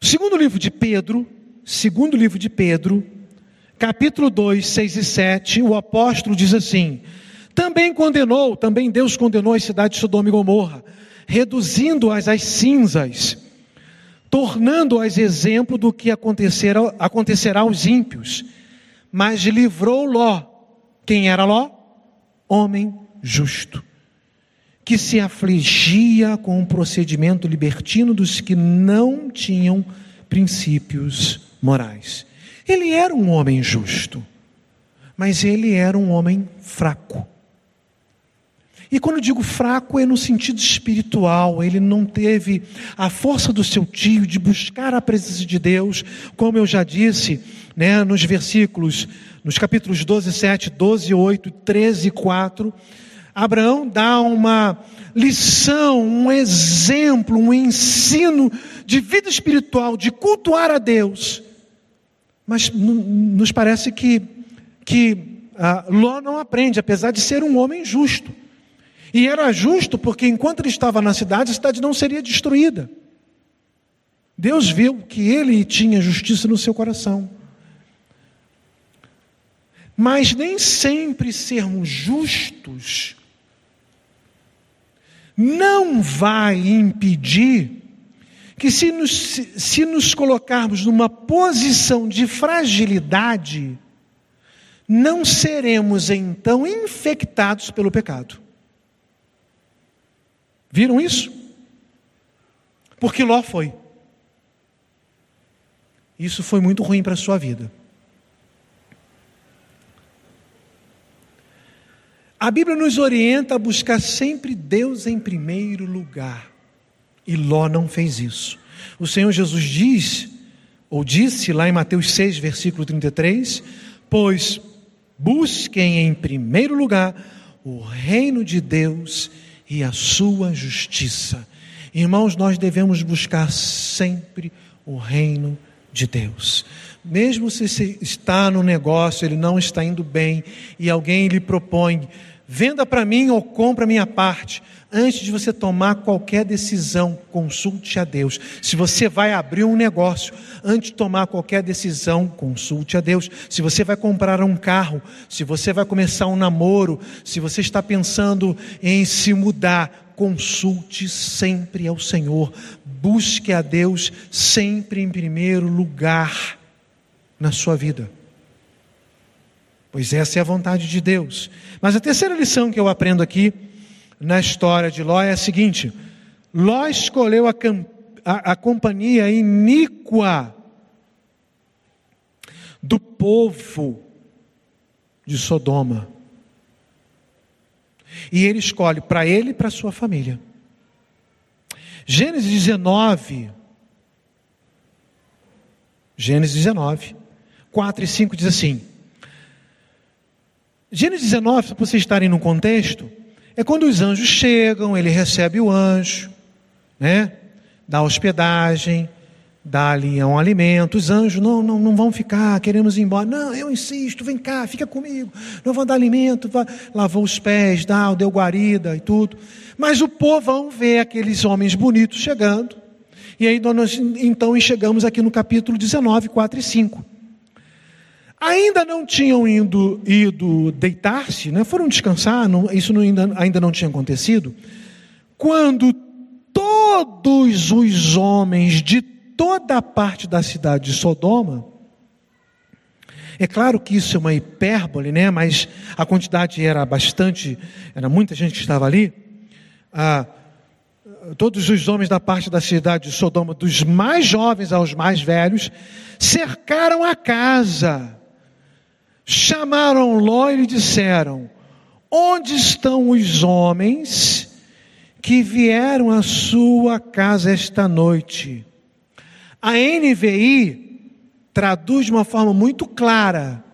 Segundo livro de Pedro, segundo livro de Pedro, capítulo 2, 6 e 7, o apóstolo diz assim: Também condenou, também Deus condenou a cidade de Sodoma e Gomorra reduzindo-as às cinzas, tornando-as exemplo do que acontecerá, acontecerá aos ímpios. Mas livrou Ló. Quem era Ló? Homem justo, que se afligia com o procedimento libertino dos que não tinham princípios morais. Ele era um homem justo, mas ele era um homem fraco. E quando digo fraco, é no sentido espiritual. Ele não teve a força do seu tio de buscar a presença de Deus, como eu já disse, né, nos versículos, nos capítulos 12, 7, 12, 8, 13, 4. Abraão dá uma lição, um exemplo, um ensino de vida espiritual, de cultuar a Deus. Mas nos parece que, que uh, Ló não aprende, apesar de ser um homem justo. E era justo porque enquanto ele estava na cidade, a cidade não seria destruída. Deus viu que ele tinha justiça no seu coração. Mas nem sempre sermos justos não vai impedir que, se nos, se nos colocarmos numa posição de fragilidade, não seremos então infectados pelo pecado. Viram isso? Porque Ló foi. Isso foi muito ruim para a sua vida. A Bíblia nos orienta a buscar sempre Deus em primeiro lugar. E Ló não fez isso. O Senhor Jesus diz, ou disse lá em Mateus 6, versículo 33, pois busquem em primeiro lugar o reino de Deus e a sua justiça. Irmãos, nós devemos buscar sempre o reino de Deus. Mesmo se está no negócio, ele não está indo bem, e alguém lhe propõe, venda para mim ou compra minha parte. Antes de você tomar qualquer decisão, consulte a Deus. Se você vai abrir um negócio, antes de tomar qualquer decisão, consulte a Deus. Se você vai comprar um carro, se você vai começar um namoro, se você está pensando em se mudar, consulte sempre ao Senhor. Busque a Deus sempre em primeiro lugar na sua vida. Pois essa é a vontade de Deus. Mas a terceira lição que eu aprendo aqui na história de Ló é a seguinte: Ló escolheu a, a, a companhia iníqua do povo de Sodoma. E ele escolhe para ele e para sua família. Gênesis 19, Gênesis 19, 4 e 5 diz assim: Gênesis 19, para vocês estarem no contexto, é quando os anjos chegam, ele recebe o anjo, né? Dá hospedagem, dá ali um alimento. Os anjos não, não, não vão ficar, queremos ir embora. Não, eu insisto, vem cá, fica comigo. Não vão dar alimento, lavou os pés, dá, deu guarida e tudo. Mas o povão vê aqueles homens bonitos chegando. E aí nós então chegamos aqui no capítulo 19, 4 e 5. Ainda não tinham ido, ido deitar-se, né? foram descansar, não, isso não, ainda, ainda não tinha acontecido, quando todos os homens de toda a parte da cidade de Sodoma, é claro que isso é uma hipérbole, né? mas a quantidade era bastante, era muita gente que estava ali. Ah, todos os homens da parte da cidade de Sodoma, dos mais jovens aos mais velhos, cercaram a casa chamaram Ló e lhe disseram: Onde estão os homens que vieram à sua casa esta noite? A NVI traduz de uma forma muito clara.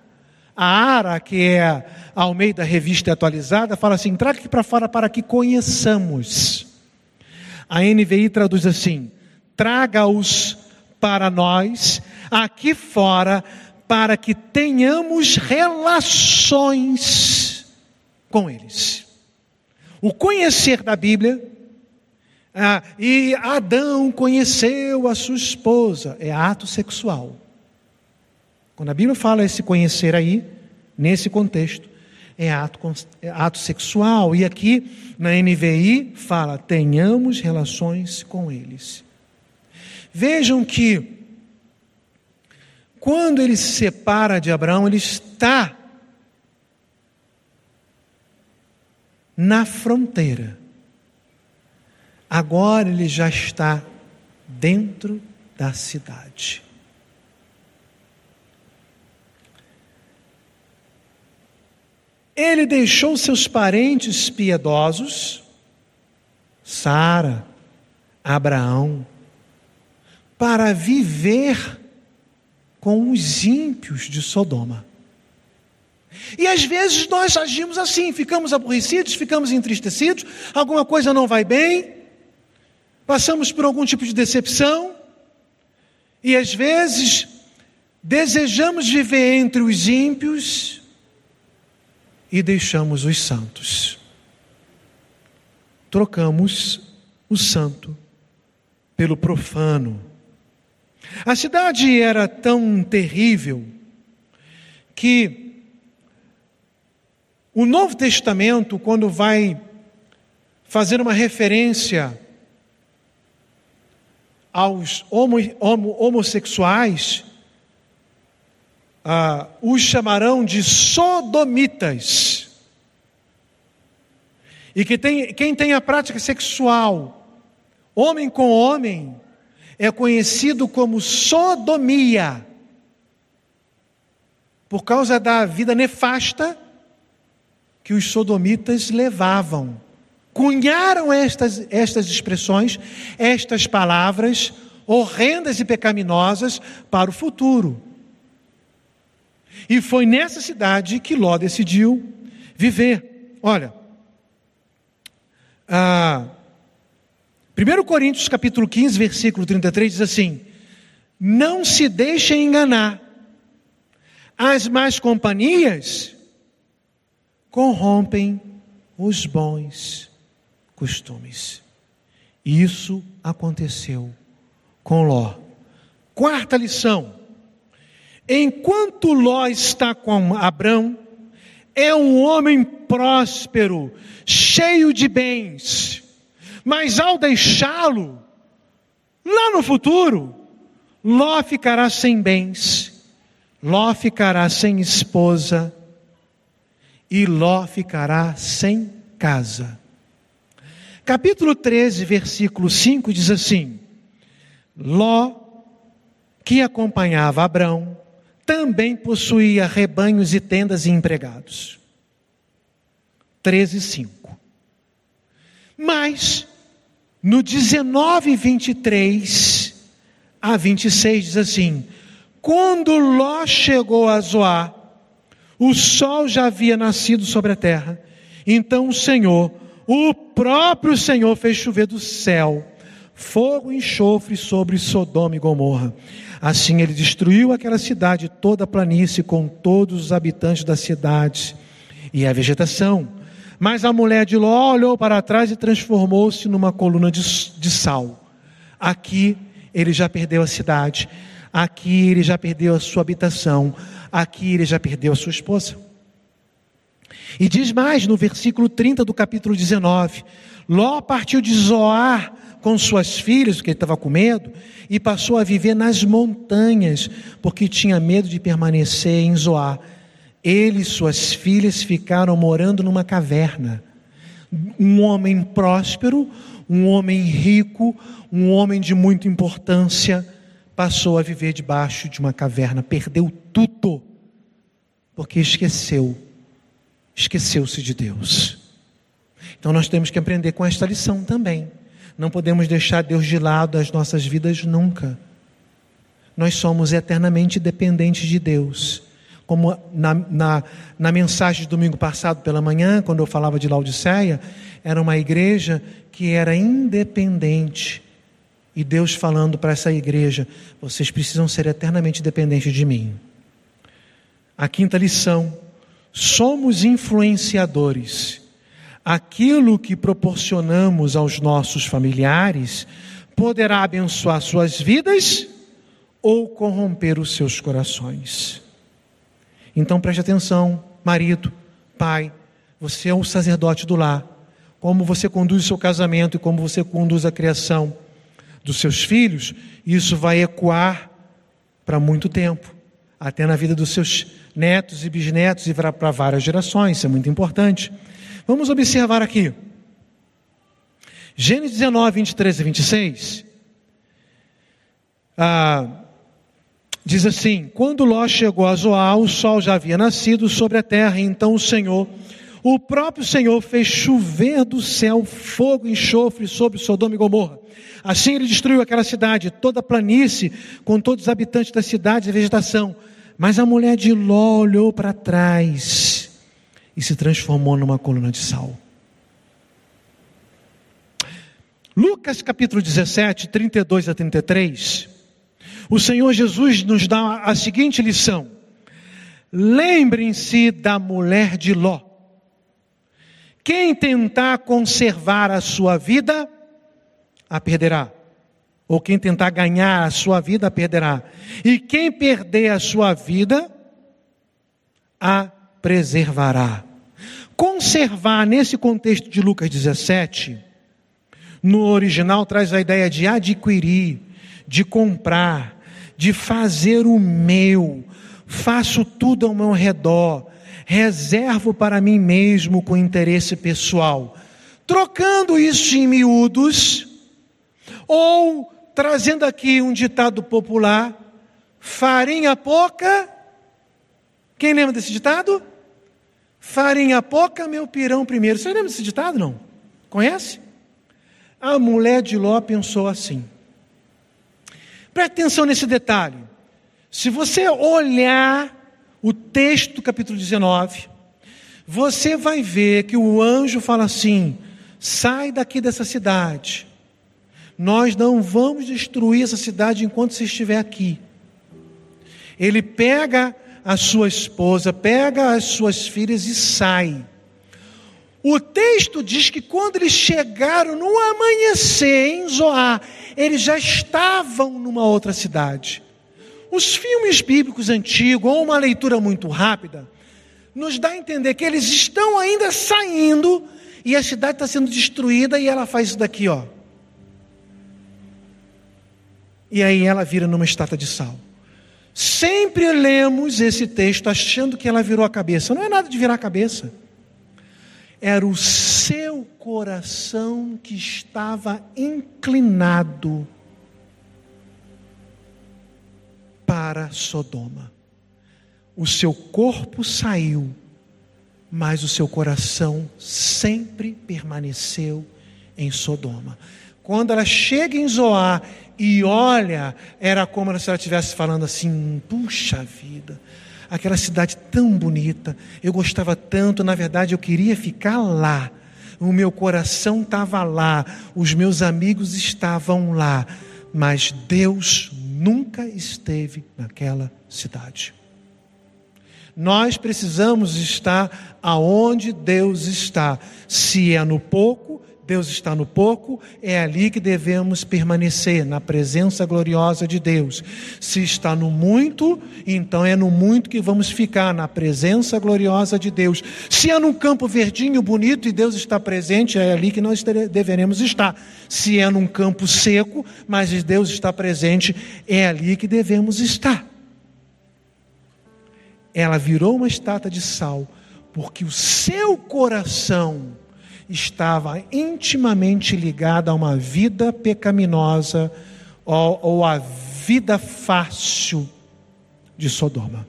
A ARA, que é a Almeida Revista Atualizada, fala assim: traga aqui para fora para que conheçamos. A NVI traduz assim: traga-os para nós, aqui fora, para que tenhamos relações com eles. O conhecer da Bíblia, ah, e Adão conheceu a sua esposa, é ato sexual. Quando a Bíblia fala esse conhecer aí, nesse contexto, é ato, é ato sexual. E aqui na NVI fala: tenhamos relações com eles. Vejam que quando ele se separa de Abraão, ele está na fronteira. Agora ele já está dentro da cidade. Ele deixou seus parentes piedosos, Sara, Abraão, para viver com os ímpios de Sodoma. E às vezes nós agimos assim, ficamos aborrecidos, ficamos entristecidos, alguma coisa não vai bem, passamos por algum tipo de decepção, e às vezes desejamos viver entre os ímpios e deixamos os santos. Trocamos o santo pelo profano a cidade era tão terrível que O Novo Testamento, quando vai fazer uma referência aos homo, homo, homossexuais, ah, os chamarão de sodomitas. E que tem, quem tem a prática sexual, homem com homem, é conhecido como sodomia, por causa da vida nefasta que os sodomitas levavam. Cunharam estas, estas expressões, estas palavras horrendas e pecaminosas para o futuro. E foi nessa cidade que Ló decidiu viver. Olha, ah, 1 Coríntios capítulo 15, versículo 33 diz assim: Não se deixem enganar, as más companhias corrompem os bons costumes. Isso aconteceu com Ló. Quarta lição: enquanto Ló está com Abrão, é um homem próspero, cheio de bens mas ao deixá-lo, lá no futuro, Ló ficará sem bens, Ló ficará sem esposa e Ló ficará sem casa. Capítulo 13, versículo 5 diz assim: Ló, que acompanhava Abrão, também possuía rebanhos e tendas e empregados. 13, 5. Mas no 19, 23 a 26 diz assim: Quando Ló chegou a Zoar, o sol já havia nascido sobre a terra. Então o Senhor, o próprio Senhor, fez chover do céu fogo e enxofre sobre Sodoma e Gomorra. Assim ele destruiu aquela cidade, toda a planície, com todos os habitantes da cidade e a vegetação mas a mulher de Ló olhou para trás e transformou-se numa coluna de, de sal. Aqui ele já perdeu a cidade, aqui ele já perdeu a sua habitação, aqui ele já perdeu a sua esposa. E diz mais no versículo 30 do capítulo 19: Ló partiu de Zoar com suas filhas, porque ele estava com medo, e passou a viver nas montanhas, porque tinha medo de permanecer em Zoar. Ele e suas filhas ficaram morando numa caverna. Um homem próspero, um homem rico, um homem de muita importância, passou a viver debaixo de uma caverna, perdeu tudo, porque esqueceu, esqueceu-se de Deus. Então nós temos que aprender com esta lição também. Não podemos deixar Deus de lado as nossas vidas nunca. Nós somos eternamente dependentes de Deus como na, na, na, mensagem de domingo passado pela manhã, quando eu falava de Laodiceia, era uma igreja que era independente. E Deus falando para essa igreja: vocês precisam ser eternamente dependentes de mim. A quinta lição: somos influenciadores. Aquilo que proporcionamos aos nossos familiares poderá abençoar suas vidas ou corromper os seus corações. Então preste atenção, marido, pai, você é o sacerdote do lar. Como você conduz o seu casamento e como você conduz a criação dos seus filhos, isso vai ecoar para muito tempo, até na vida dos seus netos e bisnetos e para várias gerações, isso é muito importante. Vamos observar aqui. Gênesis 19, 23 e 26. Ah, Diz assim: Quando Ló chegou a Zoar, o sol já havia nascido sobre a terra, então o Senhor, o próprio Senhor, fez chover do céu fogo e enxofre sobre Sodoma e Gomorra. Assim ele destruiu aquela cidade, toda a planície, com todos os habitantes da cidade e vegetação. Mas a mulher de Ló olhou para trás e se transformou numa coluna de sal. Lucas capítulo 17, 32 a 33 o Senhor Jesus nos dá a seguinte lição: lembrem-se da mulher de Ló. Quem tentar conservar a sua vida, a perderá. Ou quem tentar ganhar a sua vida, perderá. E quem perder a sua vida, a preservará. Conservar nesse contexto de Lucas 17, no original traz a ideia de adquirir, de comprar, de fazer o meu, faço tudo ao meu redor, reservo para mim mesmo com interesse pessoal. Trocando isso em miúdos, ou trazendo aqui um ditado popular, farinha pouca. Quem lembra desse ditado? Farinha pouca, meu pirão primeiro. Você lembra desse ditado, não? Conhece? A mulher de Ló pensou assim. Preste atenção nesse detalhe. Se você olhar o texto do capítulo 19, você vai ver que o anjo fala assim: sai daqui dessa cidade. Nós não vamos destruir essa cidade enquanto você estiver aqui. Ele pega a sua esposa, pega as suas filhas e sai. O texto diz que quando eles chegaram no amanhecer em Zoar, eles já estavam numa outra cidade. Os filmes bíblicos antigos, ou uma leitura muito rápida, nos dá a entender que eles estão ainda saindo e a cidade está sendo destruída e ela faz isso daqui, ó. E aí ela vira numa estátua de sal. Sempre lemos esse texto achando que ela virou a cabeça. Não é nada de virar a cabeça. Era o seu coração que estava inclinado para Sodoma. O seu corpo saiu, mas o seu coração sempre permaneceu em Sodoma. Quando ela chega em Zoar e olha, era como se ela estivesse falando assim: puxa vida, aquela cidade tão bonita, eu gostava tanto, na verdade eu queria ficar lá. O meu coração estava lá, os meus amigos estavam lá, mas Deus nunca esteve naquela cidade. Nós precisamos estar aonde Deus está. Se é no pouco, Deus está no pouco, é ali que devemos permanecer, na presença gloriosa de Deus. Se está no muito, então é no muito que vamos ficar, na presença gloriosa de Deus. Se é num campo verdinho, bonito e Deus está presente, é ali que nós deveremos estar. Se é num campo seco, mas Deus está presente, é ali que devemos estar. Ela virou uma estátua de sal, porque o seu coração estava intimamente ligada a uma vida pecaminosa ou, ou a vida fácil de Sodoma.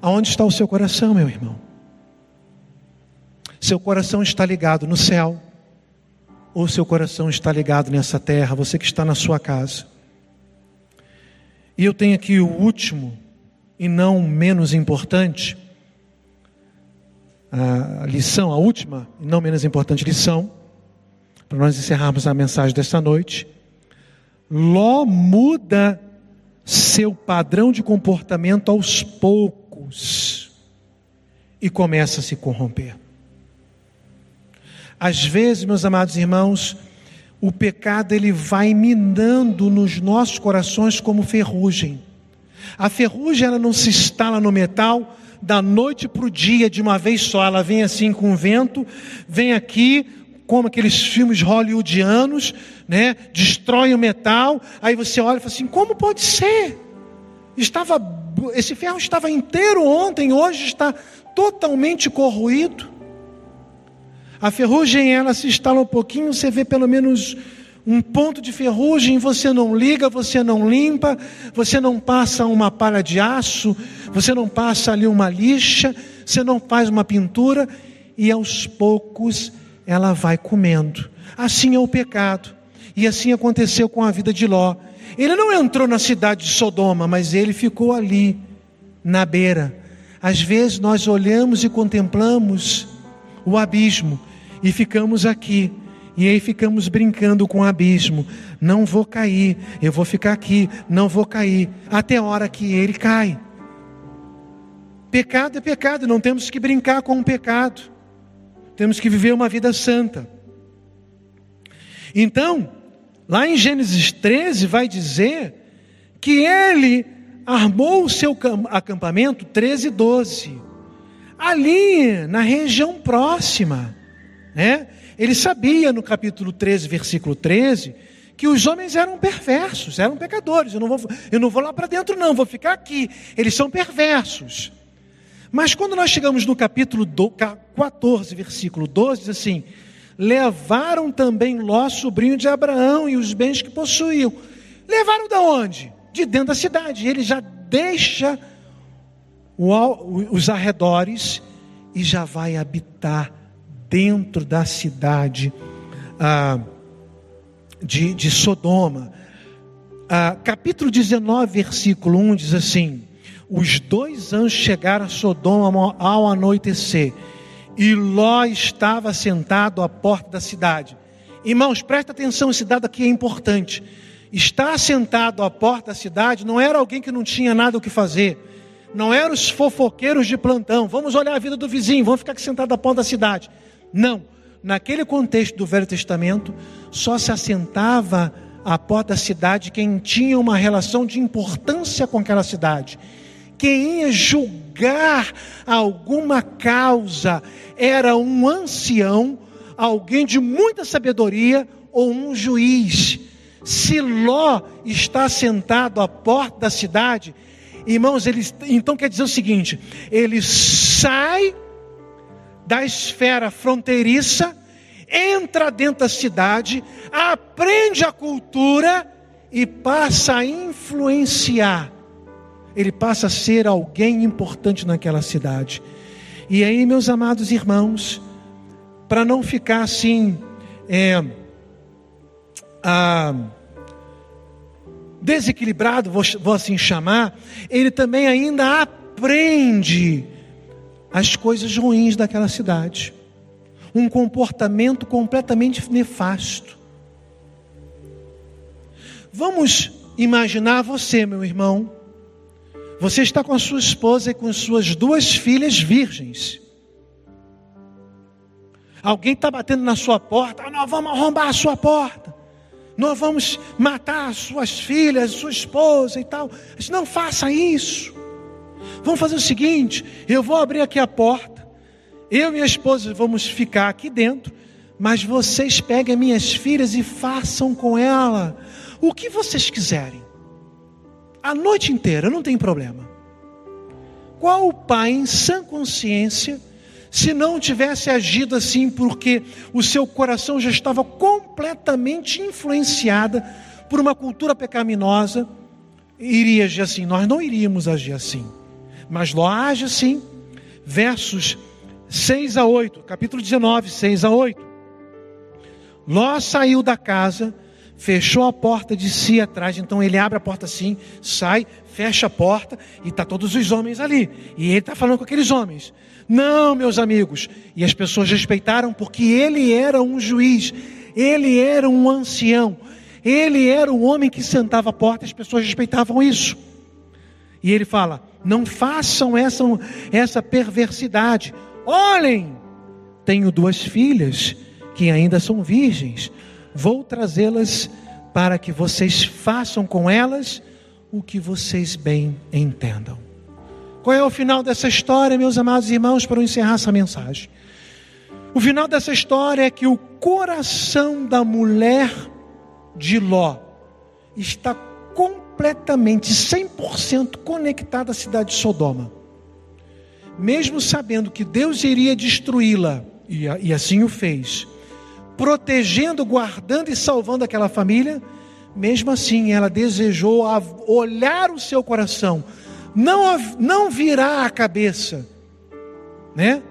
Aonde está o seu coração, meu irmão? Seu coração está ligado no céu, ou seu coração está ligado nessa terra, você que está na sua casa. E eu tenho aqui o último, e não menos importante, a lição, a última e não menos importante lição, para nós encerrarmos a mensagem desta noite. Ló muda seu padrão de comportamento aos poucos e começa a se corromper. Às vezes, meus amados irmãos, o pecado ele vai minando nos nossos corações como ferrugem. A ferrugem ela não se instala no metal da noite para o dia de uma vez só. Ela vem assim com o vento, vem aqui, como aqueles filmes hollywoodianos, né? Destrói o metal. Aí você olha e fala assim: como pode ser? Estava, esse ferro estava inteiro ontem, hoje está totalmente corroído. A ferrugem ela se instala um pouquinho, você vê pelo menos um ponto de ferrugem, você não liga, você não limpa, você não passa uma palha de aço, você não passa ali uma lixa, você não faz uma pintura, e aos poucos ela vai comendo. Assim é o pecado. E assim aconteceu com a vida de Ló. Ele não entrou na cidade de Sodoma, mas ele ficou ali, na beira. Às vezes nós olhamos e contemplamos o abismo e ficamos aqui e aí ficamos brincando com o abismo. Não vou cair, eu vou ficar aqui, não vou cair, até a hora que ele cai. Pecado é pecado, não temos que brincar com o pecado. Temos que viver uma vida santa. Então, lá em Gênesis 13 vai dizer que ele armou o seu acampamento 13 12. ali na região próxima. Né? Ele sabia no capítulo 13, versículo 13, que os homens eram perversos, eram pecadores. Eu não vou, eu não vou lá para dentro, não, vou ficar aqui. Eles são perversos. Mas quando nós chegamos no capítulo 14, versículo 12, diz assim: Levaram também Ló, sobrinho de Abraão, e os bens que possuíam. Levaram da onde? De dentro da cidade. Ele já deixa os arredores e já vai habitar dentro da cidade ah, de, de, Sodoma. Ah, capítulo 19, versículo 1 diz assim: Os dois anjos chegaram a Sodoma ao anoitecer, e Ló estava sentado à porta da cidade. Irmãos, presta atenção, esse dado aqui é importante. Estar sentado à porta da cidade não era alguém que não tinha nada o que fazer não eram os fofoqueiros de plantão, vamos olhar a vida do vizinho, vamos ficar aqui sentado à porta da cidade. Não. Naquele contexto do Velho Testamento, só se assentava à porta da cidade quem tinha uma relação de importância com aquela cidade. Quem ia julgar alguma causa era um ancião, alguém de muita sabedoria ou um juiz. Se Ló está sentado à porta da cidade, Irmãos, ele, então quer dizer o seguinte: ele sai da esfera fronteiriça, entra dentro da cidade, aprende a cultura e passa a influenciar. Ele passa a ser alguém importante naquela cidade. E aí, meus amados irmãos, para não ficar assim, é, ah, desequilibrado, vou, vou assim chamar, ele também ainda aprende as coisas ruins daquela cidade. Um comportamento completamente nefasto. Vamos imaginar você, meu irmão. Você está com a sua esposa e com suas duas filhas virgens. Alguém está batendo na sua porta, ah, nós vamos arrombar a sua porta nós vamos matar suas filhas, sua esposa e tal. Não faça isso. Vamos fazer o seguinte: eu vou abrir aqui a porta, eu e minha esposa vamos ficar aqui dentro, mas vocês peguem minhas filhas e façam com ela o que vocês quiserem. A noite inteira, não tem problema. Qual o pai em sã consciência se não tivesse agido assim, porque o seu coração já estava completamente influenciada por uma cultura pecaminosa, iria agir assim. Nós não iríamos agir assim. Mas Ló age assim. Versos 6 a 8, capítulo 19, 6 a 8. Ló saiu da casa, fechou a porta de si atrás, então ele abre a porta assim, sai, fecha a porta e está todos os homens ali. E ele está falando com aqueles homens. Não, meus amigos. E as pessoas respeitaram porque ele era um juiz, ele era um ancião, ele era o homem que sentava à porta, as pessoas respeitavam isso. E ele fala: não façam essa, essa perversidade. Olhem, tenho duas filhas que ainda são virgens, vou trazê-las para que vocês façam com elas o que vocês bem entendam. Qual é o final dessa história, meus amados irmãos, para eu encerrar essa mensagem? O final dessa história é que o coração da mulher de Ló está completamente, 100% conectado à cidade de Sodoma. Mesmo sabendo que Deus iria destruí-la, e, assim o fez, protegendo, guardando e salvando aquela família, mesmo assim ela desejou olhar o seu coração não, não virá a cabeça, né?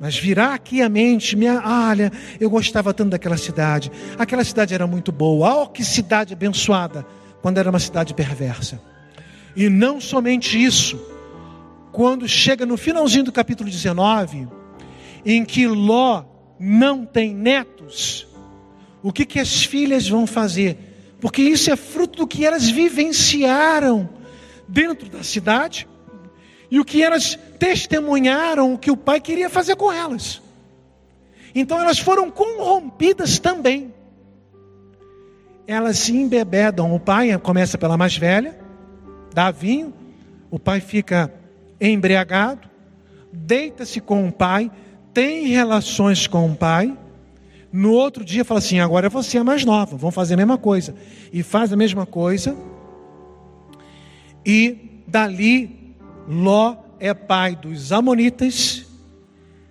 Mas virá aqui a mente, minha, olha, eu gostava tanto daquela cidade. Aquela cidade era muito boa. Oh, que cidade abençoada, quando era uma cidade perversa. E não somente isso, quando chega no finalzinho do capítulo 19, em que Ló não tem netos, o que, que as filhas vão fazer? Porque isso é fruto do que elas vivenciaram dentro da cidade e o que elas testemunharam o que o pai queria fazer com elas. Então elas foram corrompidas também. Elas se embebedam. O pai começa pela mais velha, dá vinho, o pai fica embriagado, deita-se com o pai, tem relações com o pai. No outro dia fala assim: agora você é mais nova, vão fazer a mesma coisa. E faz a mesma coisa. E dali, Ló é pai dos Amonitas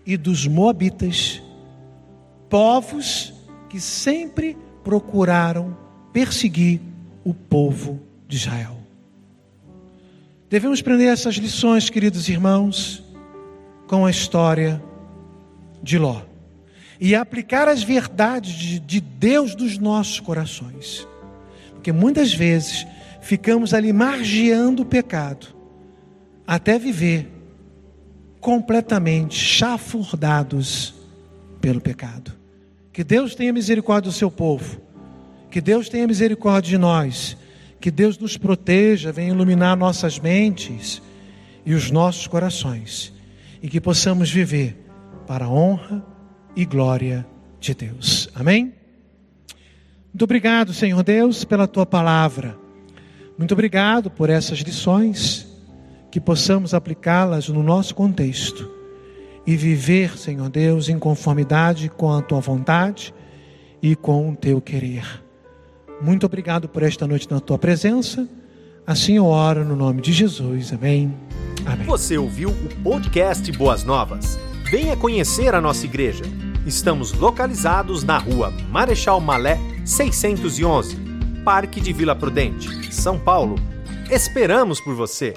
e dos Moabitas, povos que sempre procuraram perseguir o povo de Israel. Devemos aprender essas lições, queridos irmãos, com a história de Ló e aplicar as verdades de Deus dos nossos corações, porque muitas vezes ficamos ali margeando o pecado até viver completamente chafurdados pelo pecado. Que Deus tenha misericórdia do seu povo. Que Deus tenha misericórdia de nós. Que Deus nos proteja, venha iluminar nossas mentes e os nossos corações. E que possamos viver para a honra e glória de Deus. Amém? Muito obrigado, Senhor Deus, pela tua palavra. Muito obrigado por essas lições, que possamos aplicá-las no nosso contexto e viver, Senhor Deus, em conformidade com a tua vontade e com o teu querer. Muito obrigado por esta noite na tua presença. Assim eu oro no nome de Jesus. Amém. Amém.
Você ouviu o podcast Boas Novas? Venha conhecer a nossa igreja. Estamos localizados na rua Marechal Malé 611, Parque de Vila Prudente, São Paulo. Esperamos por você!